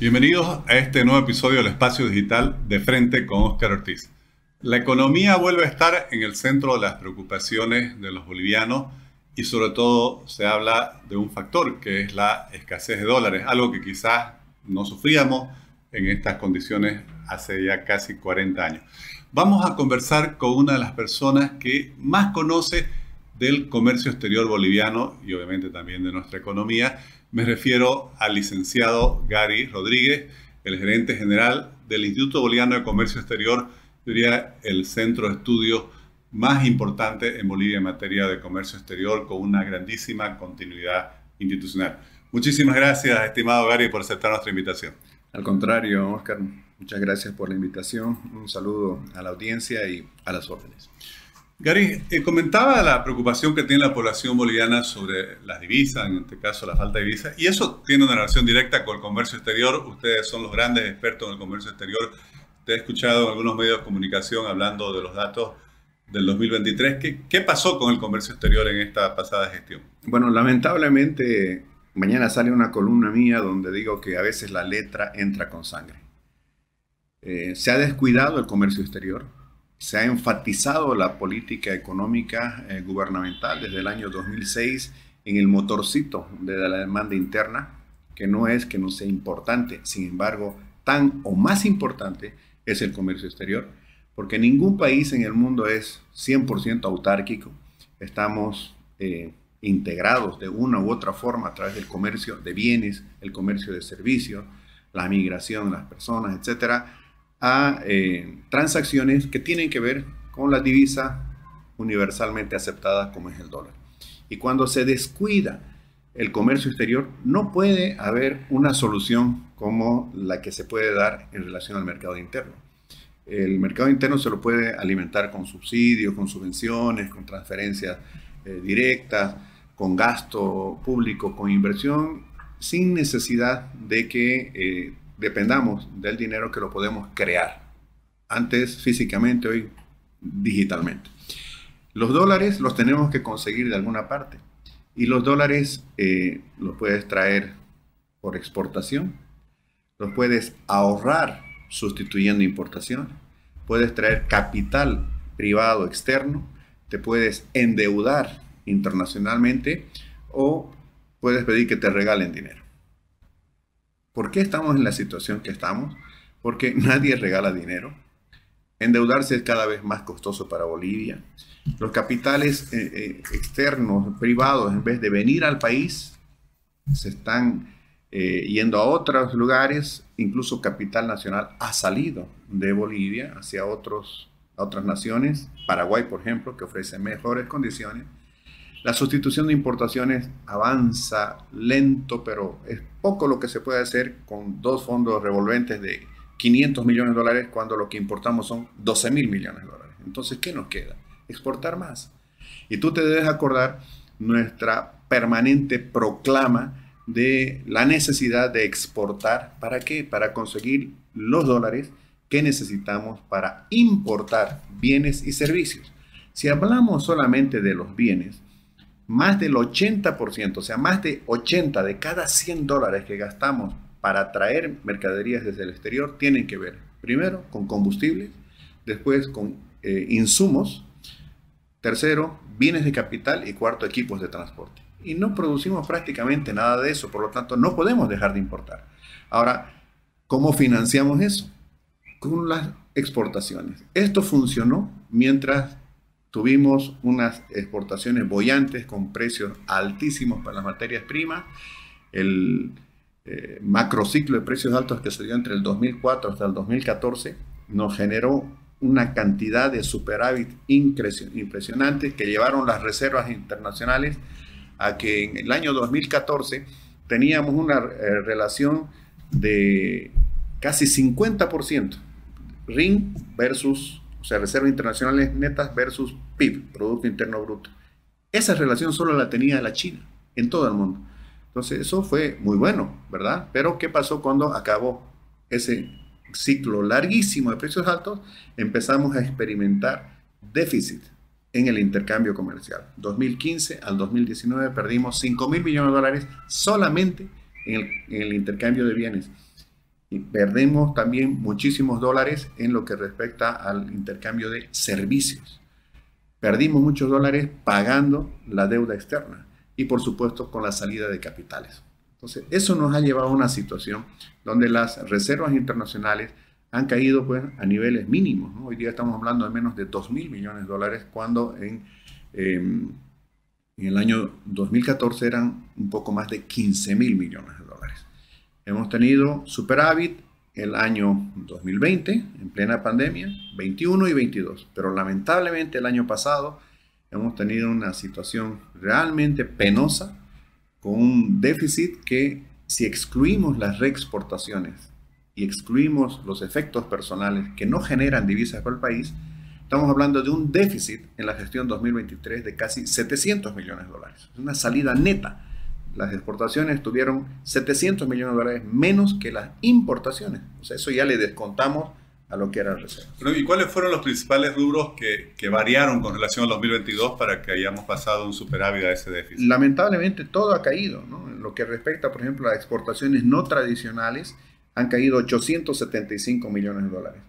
Bienvenidos a este nuevo episodio del Espacio Digital de Frente con Oscar Ortiz. La economía vuelve a estar en el centro de las preocupaciones de los bolivianos y sobre todo se habla de un factor que es la escasez de dólares, algo que quizás no sufríamos en estas condiciones hace ya casi 40 años. Vamos a conversar con una de las personas que más conoce del comercio exterior boliviano y obviamente también de nuestra economía, me refiero al licenciado Gary Rodríguez, el gerente general del Instituto Boliviano de Comercio Exterior, diría el centro de estudios más importante en Bolivia en materia de comercio exterior, con una grandísima continuidad institucional. Muchísimas gracias, estimado Gary, por aceptar nuestra invitación. Al contrario, Oscar, muchas gracias por la invitación. Un saludo a la audiencia y a las órdenes. Gary, comentaba la preocupación que tiene la población boliviana sobre las divisas, en este caso la falta de divisas, y eso tiene una relación directa con el comercio exterior. Ustedes son los grandes expertos en el comercio exterior. Te he escuchado en algunos medios de comunicación hablando de los datos del 2023. ¿Qué, qué pasó con el comercio exterior en esta pasada gestión? Bueno, lamentablemente, mañana sale una columna mía donde digo que a veces la letra entra con sangre. Eh, se ha descuidado el comercio exterior se ha enfatizado la política económica eh, gubernamental desde el año 2006 en el motorcito de la demanda interna, que no es que no sea importante, sin embargo, tan o más importante es el comercio exterior, porque ningún país en el mundo es 100% autárquico, estamos eh, integrados de una u otra forma a través del comercio de bienes, el comercio de servicios, la migración las personas, etcétera, a eh, transacciones que tienen que ver con la divisa universalmente aceptada como es el dólar. Y cuando se descuida el comercio exterior, no puede haber una solución como la que se puede dar en relación al mercado interno. El mercado interno se lo puede alimentar con subsidios, con subvenciones, con transferencias eh, directas, con gasto público, con inversión, sin necesidad de que eh, dependamos del dinero que lo podemos crear. Antes físicamente, hoy digitalmente. Los dólares los tenemos que conseguir de alguna parte. Y los dólares eh, los puedes traer por exportación, los puedes ahorrar sustituyendo importación, puedes traer capital privado externo, te puedes endeudar internacionalmente o puedes pedir que te regalen dinero. ¿Por qué estamos en la situación que estamos? Porque nadie regala dinero. Endeudarse es cada vez más costoso para Bolivia. Los capitales eh, eh, externos, privados, en vez de venir al país, se están eh, yendo a otros lugares. Incluso capital nacional ha salido de Bolivia hacia otros, otras naciones. Paraguay, por ejemplo, que ofrece mejores condiciones. La sustitución de importaciones avanza lento, pero es poco lo que se puede hacer con dos fondos revolventes de 500 millones de dólares cuando lo que importamos son 12 mil millones de dólares. Entonces, ¿qué nos queda? Exportar más. Y tú te debes acordar nuestra permanente proclama de la necesidad de exportar. ¿Para qué? Para conseguir los dólares que necesitamos para importar bienes y servicios. Si hablamos solamente de los bienes, más del 80%, o sea, más de 80 de cada 100 dólares que gastamos para traer mercaderías desde el exterior tienen que ver, primero, con combustibles, después con eh, insumos, tercero, bienes de capital y cuarto, equipos de transporte. Y no producimos prácticamente nada de eso, por lo tanto, no podemos dejar de importar. Ahora, ¿cómo financiamos eso? Con las exportaciones. Esto funcionó mientras Tuvimos unas exportaciones bollantes con precios altísimos para las materias primas. El eh, macrociclo de precios altos que se dio entre el 2004 hasta el 2014 nos generó una cantidad de superávit impresionante que llevaron las reservas internacionales a que en el año 2014 teníamos una eh, relación de casi 50% RIN versus o sea, reservas internacionales netas versus PIB, Producto Interno Bruto. Esa relación solo la tenía la China en todo el mundo. Entonces, eso fue muy bueno, ¿verdad? Pero, ¿qué pasó cuando acabó ese ciclo larguísimo de precios altos? Empezamos a experimentar déficit en el intercambio comercial. 2015 al 2019 perdimos 5 mil millones de dólares solamente en el, en el intercambio de bienes. Y perdemos también muchísimos dólares en lo que respecta al intercambio de servicios. Perdimos muchos dólares pagando la deuda externa y por supuesto con la salida de capitales. Entonces, eso nos ha llevado a una situación donde las reservas internacionales han caído pues, a niveles mínimos. Hoy día estamos hablando de menos de 2 mil millones de dólares, cuando en, em, en el año 2014 eran un poco más de 15 mil millones de dólares. Hemos tenido superávit el año 2020, en plena pandemia, 21 y 22, pero lamentablemente el año pasado hemos tenido una situación realmente penosa con un déficit que si excluimos las reexportaciones y excluimos los efectos personales que no generan divisas para el país, estamos hablando de un déficit en la gestión 2023 de casi 700 millones de dólares. Es una salida neta. Las exportaciones tuvieron 700 millones de dólares menos que las importaciones. O sea, eso ya le descontamos a lo que era el reserva. ¿Y cuáles fueron los principales rubros que, que, variaron con relación al 2022 para que hayamos pasado un superávit a ese déficit? Lamentablemente todo ha caído. ¿no? En lo que respecta, por ejemplo, a exportaciones no tradicionales, han caído 875 millones de dólares.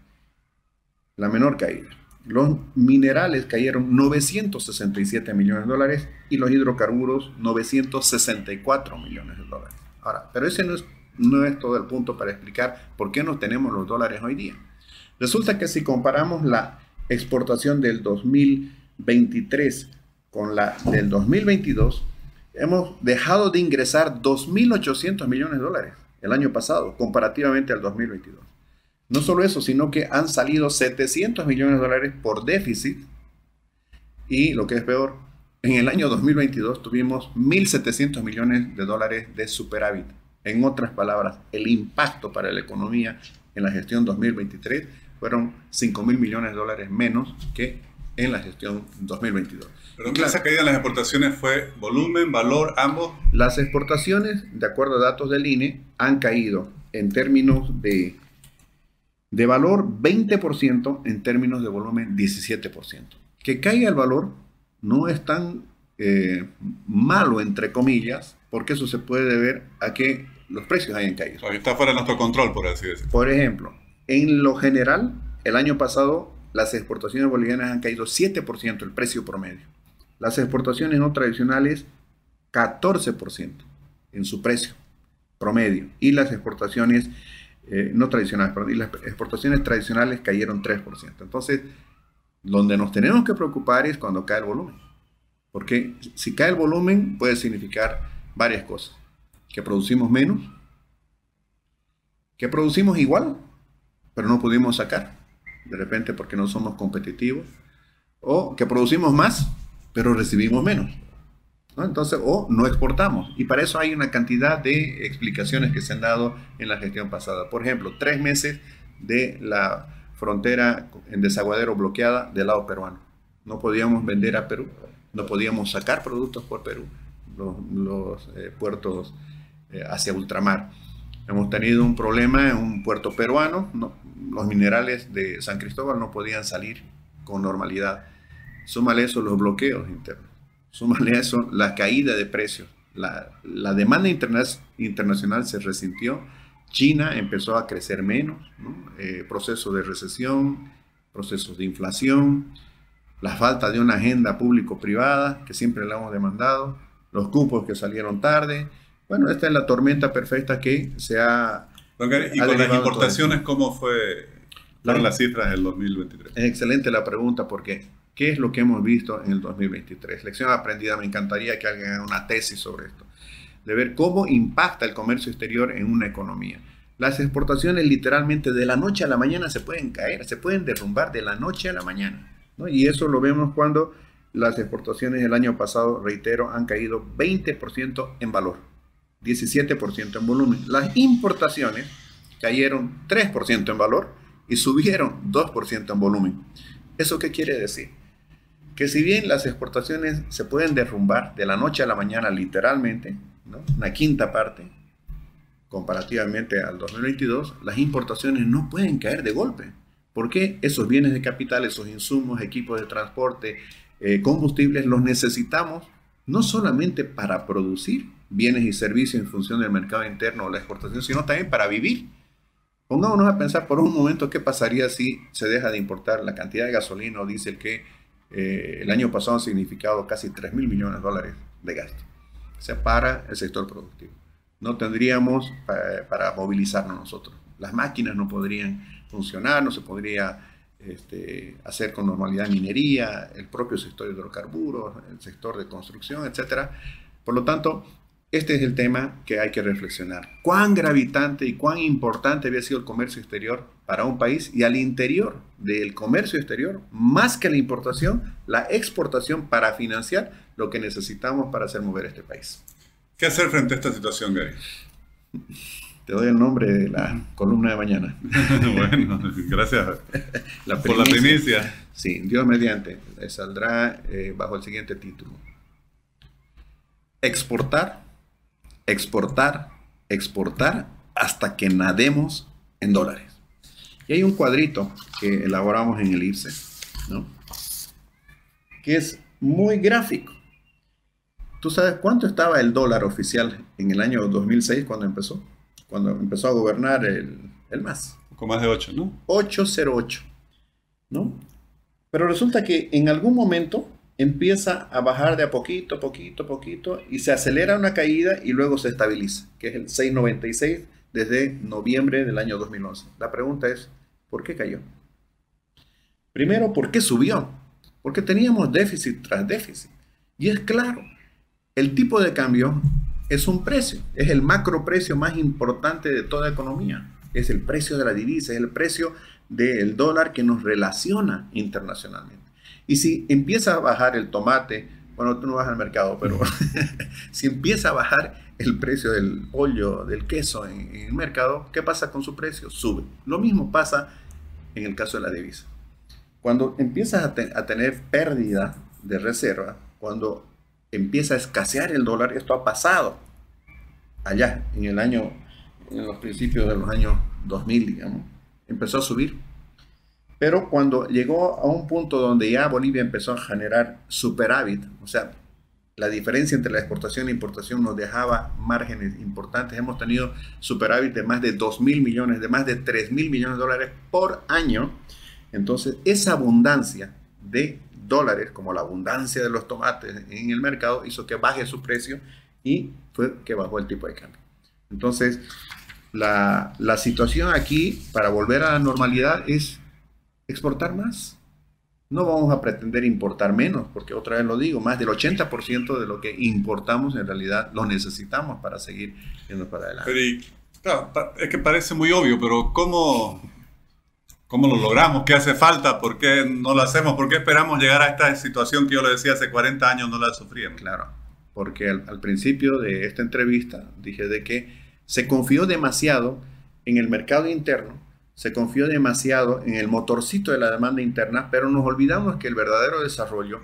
La menor caída. Los minerales cayeron 967 millones de dólares y los hidrocarburos 964 millones de dólares. Ahora, pero ese no es, no es todo el punto para explicar por qué no tenemos los dólares hoy día. Resulta que si comparamos la exportación del 2023 con la del 2022, hemos dejado de ingresar 2.800 millones de dólares el año pasado, comparativamente al 2022. No solo eso, sino que han salido 700 millones de dólares por déficit y lo que es peor, en el año 2022 tuvimos 1.700 millones de dólares de superávit. En otras palabras, el impacto para la economía en la gestión 2023 fueron 5 mil millones de dólares menos que en la gestión 2022. ¿Pero qué esa caída en las exportaciones fue volumen, valor, ambos? Las exportaciones, de acuerdo a datos del INE, han caído en términos de, de valor 20%, en términos de volumen 17%. Que caiga el valor no es tan eh, malo, entre comillas, porque eso se puede deber a que los precios hayan caído. está fuera de nuestro control, por así decirlo. Por ejemplo, en lo general, el año pasado las exportaciones bolivianas han caído 7% el precio promedio. Las exportaciones no tradicionales 14% en su precio promedio. Y las exportaciones eh, no tradicionales, perdón, y las exportaciones tradicionales cayeron 3%. Entonces, donde nos tenemos que preocupar es cuando cae el volumen. Porque si cae el volumen puede significar varias cosas. Que producimos menos, que producimos igual, pero no pudimos sacar, de repente porque no somos competitivos, o que producimos más, pero recibimos menos. Entonces, o no exportamos. Y para eso hay una cantidad de explicaciones que se han dado en la gestión pasada. Por ejemplo, tres meses de la frontera en desaguadero bloqueada del lado peruano. No podíamos vender a Perú, no podíamos sacar productos por Perú, los, eh, puertos eh, hacia ultramar. Hemos tenido un problema en un puerto peruano, los minerales de San Cristóbal no podían salir con normalidad. Súmale eso los bloqueos internos, súmale eso la caída de precios. La, demanda internacional se resintió, China empezó a crecer menos, eh, proceso de recesión, procesos de inflación, la falta de una agenda público-privada que siempre le hemos demandado, los cupos que salieron tarde, bueno, esta es la tormenta perfecta que se ha... ¿Y con las importaciones cómo fue las cifras del 2023? Es excelente la pregunta porque ¿qué es lo que hemos visto en el 2023? Lección aprendida, me encantaría que alguien haga una tesis sobre esto, de ver cómo impacta el comercio exterior en una economía. Las exportaciones literalmente de la noche a la mañana se pueden caer, se pueden derrumbar de la noche a la mañana. Y eso lo vemos cuando las exportaciones del año pasado, reitero, han caído 20% en valor. 17% en volumen. Las importaciones cayeron 3% en valor y subieron 2% en volumen. ¿Eso qué quiere decir? Que si bien las exportaciones se pueden derrumbar de la noche a la mañana literalmente, una quinta parte, comparativamente al 2022, las importaciones no pueden caer de golpe. Porque esos bienes de capital, esos insumos, equipos de transporte, eh, combustibles, los necesitamos no solamente para producir, bienes y servicios en función del mercado interno o la exportación, sino también para vivir. Pongámonos a pensar por un momento qué pasaría si se deja de importar la cantidad de gasolina o diésel que eh, el año pasado ha significado casi 3 mil millones de dólares de gasto. O sea, para el sector productivo. No tendríamos eh, para, movilizarnos nosotros. Las máquinas no podrían funcionar, no se podría este, hacer con normalidad minería, el propio sector de hidrocarburos, el sector de construcción, etc. Por lo tanto, este es el tema que hay que reflexionar. ¿Cuán gravitante y cuán importante había sido el comercio exterior para un país y al interior del comercio exterior, más que la importación, la exportación para financiar lo que necesitamos para hacer mover este país? ¿Qué hacer frente a esta situación, Gary? Te doy el nombre de la columna de mañana. bueno, gracias por la primicia. Sí, Dios mediante. Saldrá eh, bajo el siguiente título. Exportar exportar, exportar hasta que nademos en dólares. Y hay un cuadrito que elaboramos en el IRSE, ¿no? que es muy gráfico. ¿Tú sabes cuánto estaba el dólar oficial en el año 2006 cuando empezó? Cuando empezó a gobernar el, el MAS. Con más de 8, ¿no? 808, ¿no? Pero resulta que en algún momento empieza a bajar de a poquito, poquito, poquito y se acelera una caída y luego se estabiliza, que es el 696 desde noviembre del año 2011. La pregunta es, ¿por qué cayó? Primero, ¿por qué subió? Porque teníamos déficit tras déficit. Y es claro, el tipo de cambio es un precio, es el macro precio más importante de toda economía. Es el precio de la divisa, es el precio del dólar que nos relaciona internacionalmente. Y si empieza a bajar el tomate, bueno, tú no vas al mercado, pero si empieza a bajar el precio del pollo, del queso en, el mercado, ¿qué pasa con su precio? Sube. Lo mismo pasa en el caso de la divisa. Cuando empiezas a, tener pérdida de reserva, cuando empieza a escasear el dólar, esto ha pasado allá en el año, en los principios de los años 2000, digamos, empezó a subir pero cuando llegó a un punto donde ya Bolivia empezó a generar superávit, o sea, la diferencia entre la exportación e importación nos dejaba márgenes importantes. Hemos tenido superávit de más de 2 mil millones, de más de 3 mil millones de dólares por año. Entonces, esa abundancia de dólares, como la abundancia de los tomates en el mercado, hizo que baje su precio y fue que bajó el tipo de cambio. Entonces, la, la situación aquí, para volver a la normalidad, es exportar más. No vamos a pretender importar menos, porque otra vez lo digo, más del 80% de lo que importamos en realidad lo necesitamos para seguir yendo para adelante. es que parece muy obvio, pero ¿cómo, ¿cómo lo logramos? ¿Qué hace falta? ¿Por qué no lo hacemos? ¿Por qué esperamos llegar a esta situación que yo le decía hace 40 años no la sufríamos? Claro, porque al, al principio de esta entrevista dije de que se confió demasiado en el mercado interno se confió demasiado en el motorcito de la demanda interna, pero nos olvidamos que el verdadero desarrollo,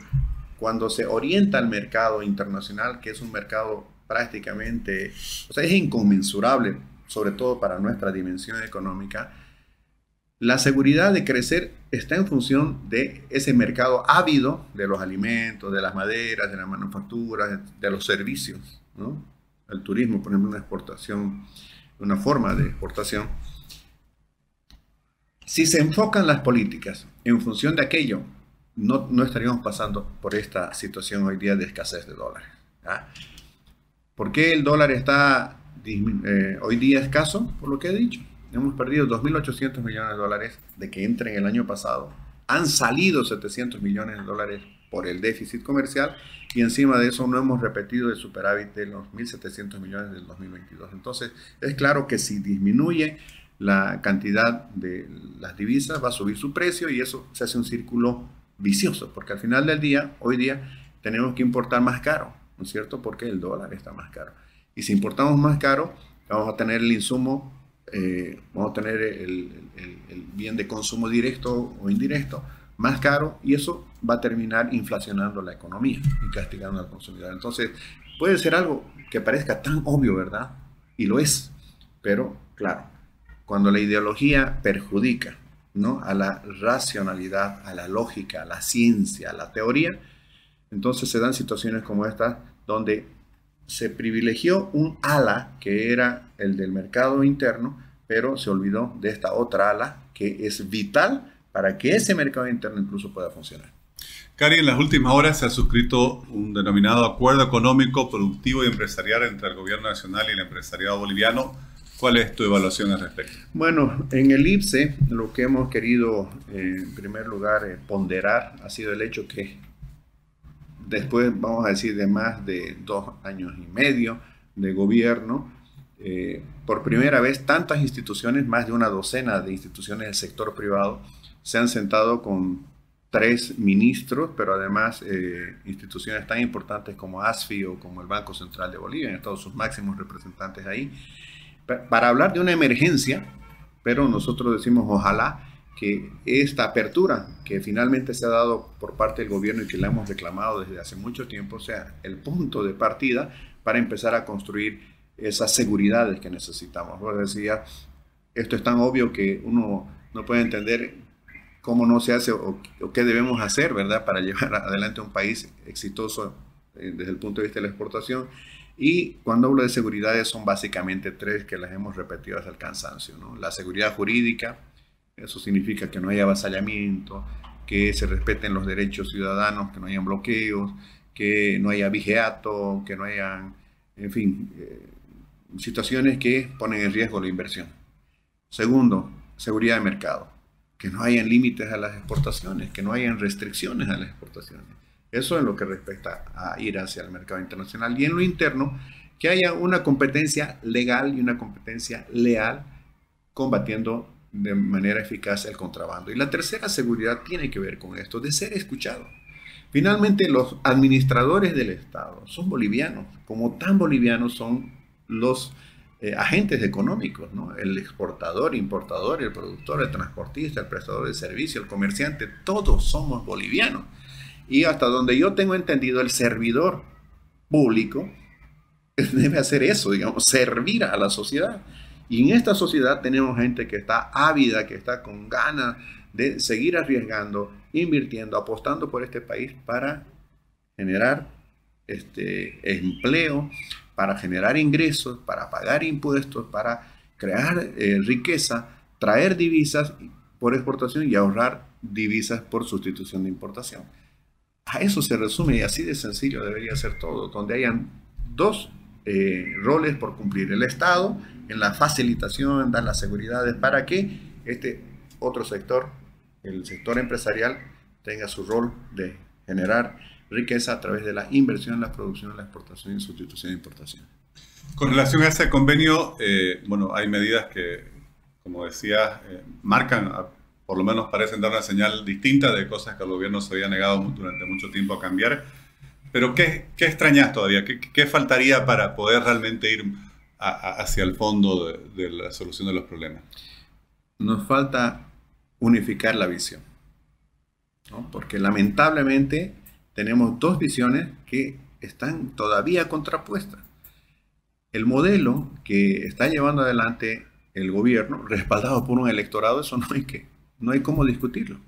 cuando se orienta al mercado internacional, que es un mercado prácticamente, o sea, es inconmensurable, sobre todo para nuestra dimensión económica, la seguridad de crecer está en función de ese mercado ávido de los alimentos, de las maderas, de las manufacturas, de los servicios, ¿no? El turismo, por ejemplo, una exportación, una forma de exportación si se enfocan las políticas en función de aquello, no, no estaríamos pasando por esta situación hoy día de escasez de dólares. ¿Por qué el dólar está eh, hoy día escaso? Por lo que he dicho. Hemos perdido 2.800 millones de dólares de que entren el año pasado. Han salido 700 millones de dólares por el déficit comercial y encima de eso no hemos repetido el superávit de los 1.700 millones del 2022. Entonces, es claro que si disminuye la cantidad de las divisas, va a subir su precio y eso se hace un círculo vicioso, porque al final del día, hoy día, tenemos que importar más caro, ¿no es cierto? Porque el dólar está más caro. Y si importamos más caro, vamos a tener el insumo, eh, vamos a tener el, bien de consumo directo o indirecto más caro y eso va a terminar inflacionando la economía y castigando al consumidor. Entonces, puede ser algo que parezca tan obvio, ¿verdad? Y lo es, pero claro, cuando la ideología perjudica ¿no? a la racionalidad, a la lógica, a la ciencia, a la teoría, entonces se dan situaciones como esta donde se privilegió un ala que era el del mercado interno pero se olvidó de esta otra ala que es vital para que ese mercado interno incluso pueda funcionar. Cari, en las últimas horas se ha suscrito un denominado acuerdo económico, productivo y empresarial entre el gobierno nacional y el empresariado boliviano. ¿Cuál es tu evaluación al respecto? Bueno, en el IPSE lo que hemos querido eh, en primer lugar eh, ponderar ha sido el hecho que después, vamos a decir, de más de dos años y medio de gobierno, eh, por primera vez tantas instituciones, más de una docena de instituciones del sector privado, se han sentado con tres ministros, pero además instituciones tan importantes como ASFI o como el Banco Central de Bolivia, han estado sus máximos representantes ahí, para hablar de una emergencia, pero nosotros decimos ojalá que esta apertura que finalmente se ha dado por parte del gobierno y que la hemos reclamado desde hace mucho tiempo sea el punto de partida para empezar a construir esas seguridades que necesitamos. Vos decía, esto es tan obvio que uno no puede entender cómo no se hace o, qué debemos hacer, ¿verdad?, para llevar adelante un país exitoso desde el punto de vista de la exportación. Y cuando hablo de seguridades son básicamente tres que las hemos repetido hasta el cansancio, ¿no? La seguridad jurídica, eso significa que no haya avasallamiento, que se respeten los derechos ciudadanos, que no hayan bloqueos, que no haya vigiato, que no hayan, en fin, eh, situaciones que ponen en riesgo la inversión. Segundo, seguridad de mercado que no hayan límites a las exportaciones, que no hayan restricciones a las exportaciones. Eso es lo que respecta a ir hacia el mercado internacional. Y en lo interno, que haya una competencia legal y una competencia leal combatiendo de manera eficaz el contrabando. Y la tercera seguridad tiene que ver con esto, de ser escuchado. Finalmente, los administradores del Estado son bolivianos, como tan bolivianos son los eh, agentes económicos, ¿no? el exportador, importador, el productor, el transportista, el prestador de servicio, el comerciante, todos somos bolivianos. Y hasta donde yo tengo entendido, el servidor público debe hacer eso, digamos, servir a la sociedad. Y en esta sociedad tenemos gente que está ávida, que está con ganas de seguir arriesgando, invirtiendo, apostando por este país para generar este empleo, para generar ingresos, para pagar impuestos, para crear eh, riqueza, traer divisas por exportación y ahorrar divisas por sustitución de importación. A eso se resume y así de sencillo debería ser todo, donde hayan dos eh, roles por cumplir. El Estado en la facilitación, dar las seguridades para que este otro sector, el sector empresarial, tenga su rol de generar riqueza a través de la inversión, la producción, la exportación y sustitución de importación. Con relación a ese convenio, eh, bueno, hay medidas que, como decía, eh, marcan, por lo menos parecen dar una señal distinta de cosas que el gobierno se había negado durante mucho tiempo a cambiar. Pero ¿qué, qué extrañas todavía? ¿Qué, ¿Qué, faltaría para poder realmente ir hacia el fondo de, de la solución de los problemas? Nos falta unificar la visión. ¿no? Porque lamentablemente tenemos dos visiones que están todavía contrapuestas. El modelo que está llevando adelante el gobierno, respaldado por un electorado, eso no hay, que, no hay cómo discutirlo.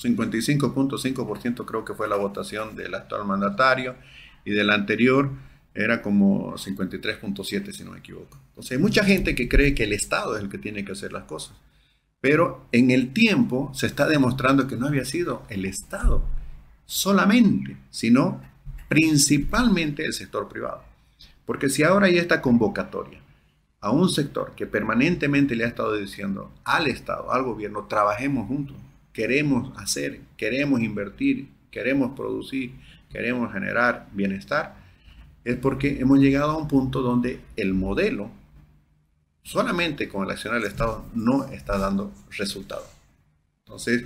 55.5% creo que fue la votación del actual mandatario y del anterior era como 53.7 si no me equivoco. Entonces hay mucha gente que cree que el Estado es el que tiene que hacer las cosas. Pero en el tiempo se está demostrando que no había sido el Estado solamente, sino principalmente el sector privado. Porque si ahora hay esta convocatoria a un sector que permanentemente le ha estado diciendo al Estado, al gobierno, trabajemos juntos, queremos hacer, queremos invertir, queremos producir, queremos generar bienestar, es porque hemos llegado a un punto donde el modelo, solamente con el acción del Estado, no está dando resultado. Entonces,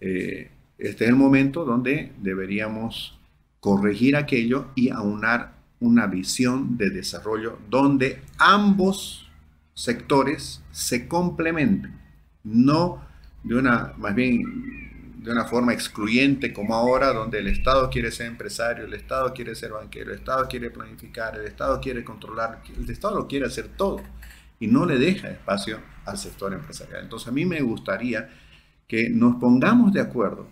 eh, este es el momento donde deberíamos corregir aquello y aunar una visión de desarrollo donde ambos sectores se complementen, no de una, más bien de una forma excluyente como ahora, donde el Estado quiere ser empresario, el Estado quiere ser banquero, el Estado quiere planificar, el Estado quiere controlar, el Estado lo quiere hacer todo y no le deja espacio al sector empresarial. Entonces a mí me gustaría que nos pongamos de acuerdo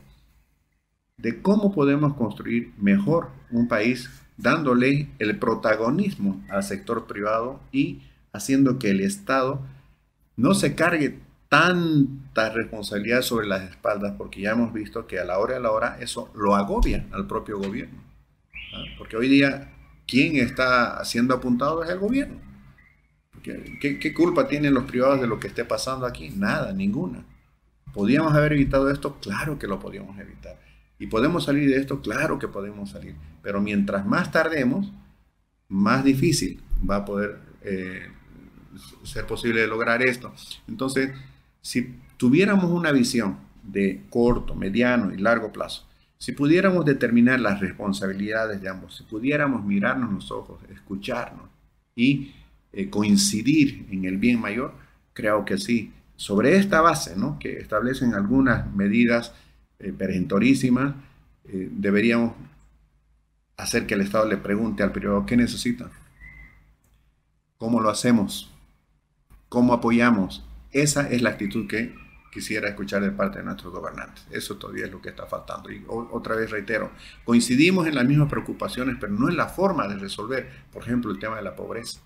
de cómo podemos construir mejor un país dándole el protagonismo al sector privado y haciendo que el Estado no se cargue tanta responsabilidad sobre las espaldas, porque ya hemos visto que a la hora de la hora eso lo agobia al propio gobierno. Porque hoy día, ¿quién está siendo apuntado es el gobierno? ¿Qué, ¿Qué, culpa tienen los privados de lo que esté pasando aquí? Nada, ninguna. ¿Podíamos haber evitado esto? Claro que lo podíamos evitar. ¿Y podemos salir de esto? Claro que podemos salir. Pero mientras más tardemos, más difícil va a poder eh, ser posible lograr esto. Entonces, si tuviéramos una visión de corto, mediano y largo plazo, si pudiéramos determinar las responsabilidades de ambos, si pudiéramos mirarnos los ojos, escucharnos y eh, coincidir en el bien mayor, creo que sí. Sobre esta base, ¿no? que establecen algunas medidas eh, perentorísimas, eh, deberíamos hacer que el Estado le pregunte al privado qué necesita, cómo lo hacemos, cómo apoyamos. Esa es la actitud que quisiera escuchar de parte de nuestros gobernantes. Eso todavía es lo que está faltando. Y otra vez reitero, coincidimos en las mismas preocupaciones, pero no en la forma de resolver, por ejemplo, el tema de la pobreza.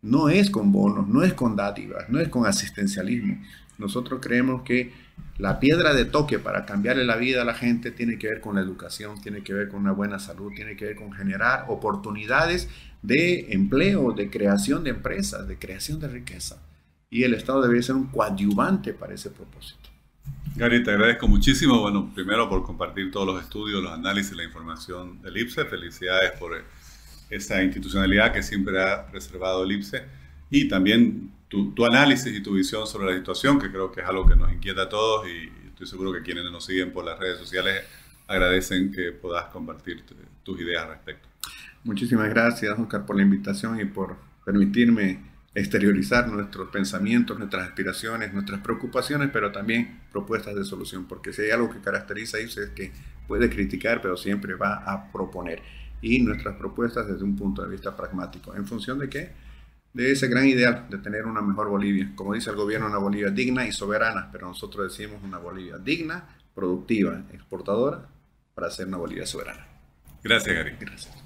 No, es con bonos, no es con dádivas, no es con asistencialismo. Nosotros creemos que la piedra de toque para cambiarle la vida a la gente tiene que ver con la educación, tiene que ver con una buena salud, tiene que ver con generar oportunidades de empleo, de creación de empresas, de creación de riqueza y el Estado debería ser un coadyuvante para ese propósito. Gary, te agradezco muchísimo, bueno, primero por compartir todos los estudios, los análisis, la información del IPSE. Felicidades por esa institucionalidad que siempre ha preservado el IPSE y también tu, tu, análisis y tu visión sobre la situación, que creo que es algo que nos inquieta a todos y estoy seguro que quienes nos siguen por las redes sociales agradecen que puedas compartir tus ideas al respecto. Muchísimas gracias, Oscar, por la invitación y por permitirme exteriorizar nuestros pensamientos, nuestras aspiraciones, nuestras preocupaciones, pero también propuestas de solución, porque si hay algo que caracteriza a es que puede criticar, pero siempre va a proponer. Y nuestras propuestas desde un punto de vista pragmático, ¿en función de qué? De ese gran ideal de tener una mejor Bolivia. Como dice el gobierno, una Bolivia digna y soberana, pero nosotros decimos una Bolivia digna, productiva, exportadora, para ser una Bolivia soberana. Gracias, Gary. Gracias.